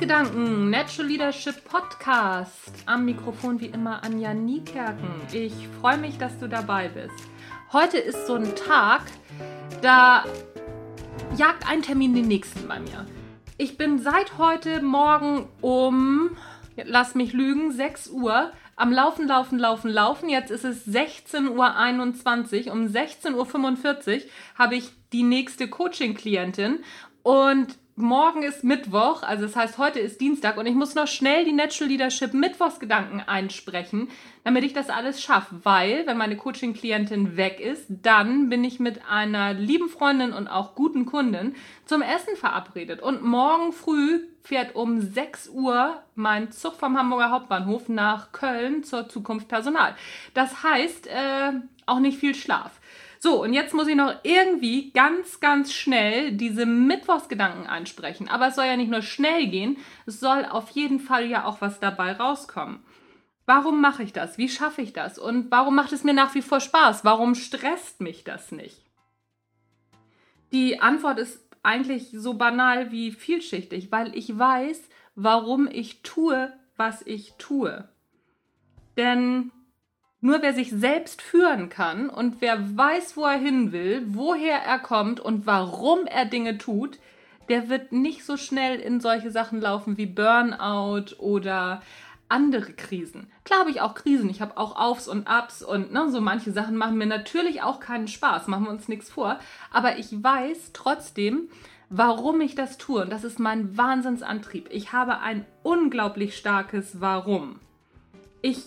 Mittwochsgedanken, Natural Leadership Podcast. Am Mikrofon wie immer Anja Niekerken. Ich freue mich, dass du dabei bist. Heute ist so ein Tag, da jagt ein Termin den nächsten bei mir. Ich bin seit heute Morgen um, lass mich lügen, 6 Uhr am Laufen, Laufen, Laufen, Laufen. Jetzt ist es 16.21 Uhr. Um 16.45 Uhr habe ich die nächste Coaching-Klientin und morgen ist Mittwoch, also das heißt, heute ist Dienstag und ich muss noch schnell die Natural Leadership Mittwochsgedanken einsprechen, damit ich das alles schaffe. Weil, wenn meine Coaching-Klientin weg ist, dann bin ich mit einer lieben Freundin und auch guten Kundin zum Essen verabredet. Und morgen früh fährt um 6 Uhr mein Zug vom Hamburger Hauptbahnhof nach Köln zur Zukunft Personal. Das heißt, äh, auch nicht viel Schlaf. So, und jetzt muss ich noch irgendwie ganz, ganz schnell diese Mittwochsgedanken einsprechen. Aber es soll ja nicht nur schnell gehen, es soll auf jeden Fall ja auch was dabei rauskommen. Warum mache ich das? Wie schaffe ich das? Und warum macht es mir nach wie vor Spaß? Warum stresst mich das nicht? Die Antwort ist eigentlich so banal wie vielschichtig, weil ich weiß, warum ich tue, was ich tue. Denn nur wer sich selbst führen kann und wer weiß, wo er hin will, woher er kommt und warum er Dinge tut, der wird nicht so schnell in solche Sachen laufen wie Burnout oder andere Krisen. Klar habe ich auch Krisen, ich habe auch Aufs und Ups und ne, so manche Sachen machen mir natürlich auch keinen Spaß, machen wir uns nichts vor, aber ich weiß trotzdem, warum ich das tue und das ist mein Wahnsinnsantrieb. Ich habe ein unglaublich starkes Warum. Ich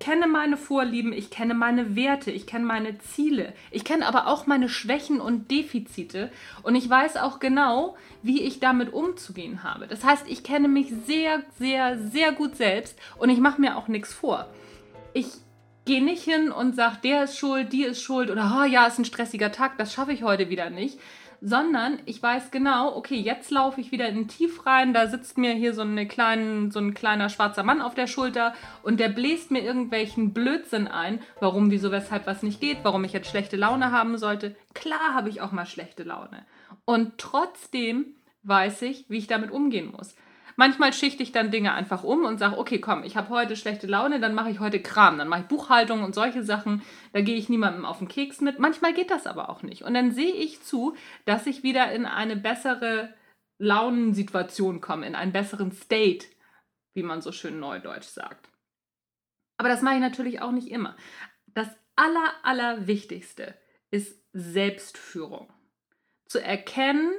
kenne meine Vorlieben, ich kenne meine Werte, ich kenne meine Ziele, ich kenne aber auch meine Schwächen und Defizite und ich weiß auch genau, wie ich damit umzugehen habe. Das heißt, ich kenne mich sehr, sehr, sehr gut selbst und ich mache mir auch nichts vor. Ich gehe nicht hin und sage, der ist schuld, die ist schuld oder oh ja, ist ein stressiger Tag, das schaffe ich heute wieder nicht, sondern ich weiß genau, okay, jetzt laufe ich wieder in ein Tief rein, da sitzt mir hier so, eine kleinen, so ein kleiner schwarzer Mann auf der Schulter und der bläst mir irgendwelchen Blödsinn ein, warum, wieso, weshalb was nicht geht, warum ich jetzt schlechte Laune haben sollte. Klar habe ich auch mal schlechte Laune. Und trotzdem weiß ich, wie ich damit umgehen muss. Manchmal schichte ich dann Dinge einfach um und sage, okay, komm, ich habe heute schlechte Laune, dann mache ich heute Kram, dann mache ich Buchhaltung und solche Sachen. Da gehe ich niemandem auf den Keks mit. Manchmal geht das aber auch nicht. Und dann sehe ich zu, dass ich wieder in eine bessere Launensituation komme, in einen besseren State, wie man so schön neudeutsch sagt. Aber das mache ich natürlich auch nicht immer. Das Aller, Allerwichtigste ist Selbstführung. Zu erkennen,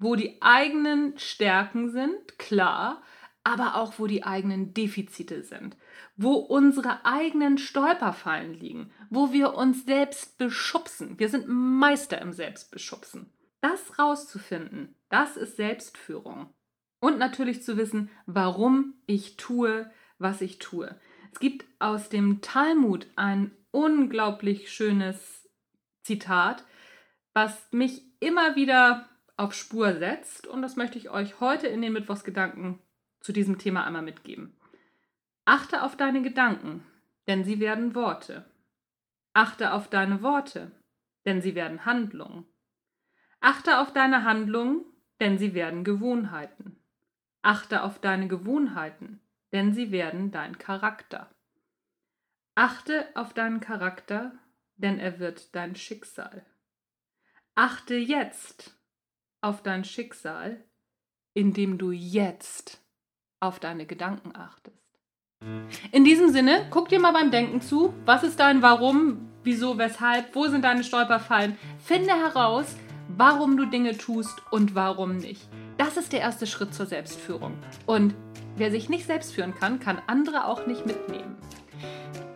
wo die eigenen Stärken sind, klar, aber auch wo die eigenen Defizite sind, wo unsere eigenen Stolperfallen liegen, wo wir uns selbst beschubsen. Wir sind Meister im Selbstbeschubsen. Das rauszufinden, das ist Selbstführung. Und natürlich zu wissen, warum ich tue, was ich tue. Es gibt aus dem Talmud ein unglaublich schönes Zitat, was mich immer wieder auf Spur setzt. Und das möchte ich euch heute in den Mittwochsgedanken zu diesem Thema einmal mitgeben. Achte auf deine Gedanken, denn sie werden Worte. Achte auf deine Worte, denn sie werden Handlungen. Achte auf deine Handlungen, denn sie werden Gewohnheiten. Achte auf deine Gewohnheiten, denn sie werden dein Charakter. Achte auf deinen Charakter, denn er wird dein Schicksal. Achte jetzt auf dein Schicksal, indem du jetzt auf deine Gedanken achtest. In diesem Sinne, guck dir mal beim Denken zu. Was ist dein Warum, wieso, weshalb, wo sind deine Stolperfallen? Finde heraus, warum du Dinge tust und warum nicht. Das ist der erste Schritt zur Selbstführung. Und wer sich nicht selbst führen kann, kann andere auch nicht mitnehmen.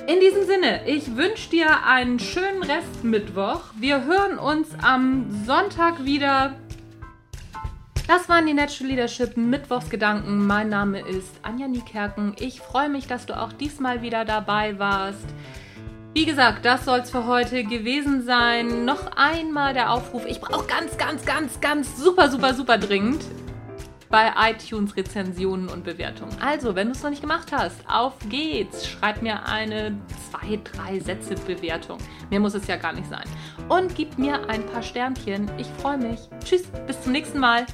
In diesem Sinne, ich wünsche dir einen schönen Restmittwoch. Wir hören uns am Sonntag wieder das waren die Natural Leadership Mittwochsgedanken. Mein Name ist Anja Niekerken. Ich freue mich, dass du auch diesmal wieder dabei warst. Wie gesagt, das soll es für heute gewesen sein. Noch einmal der Aufruf. Ich brauche ganz, ganz, ganz, ganz super, super, super dringend bei iTunes Rezensionen und Bewertungen. Also, wenn du es noch nicht gemacht hast, auf geht's. Schreib mir eine zwei, drei Sätze Bewertung. Mehr muss es ja gar nicht sein. Und gib mir ein paar Sternchen. Ich freue mich. Tschüss, bis zum nächsten Mal.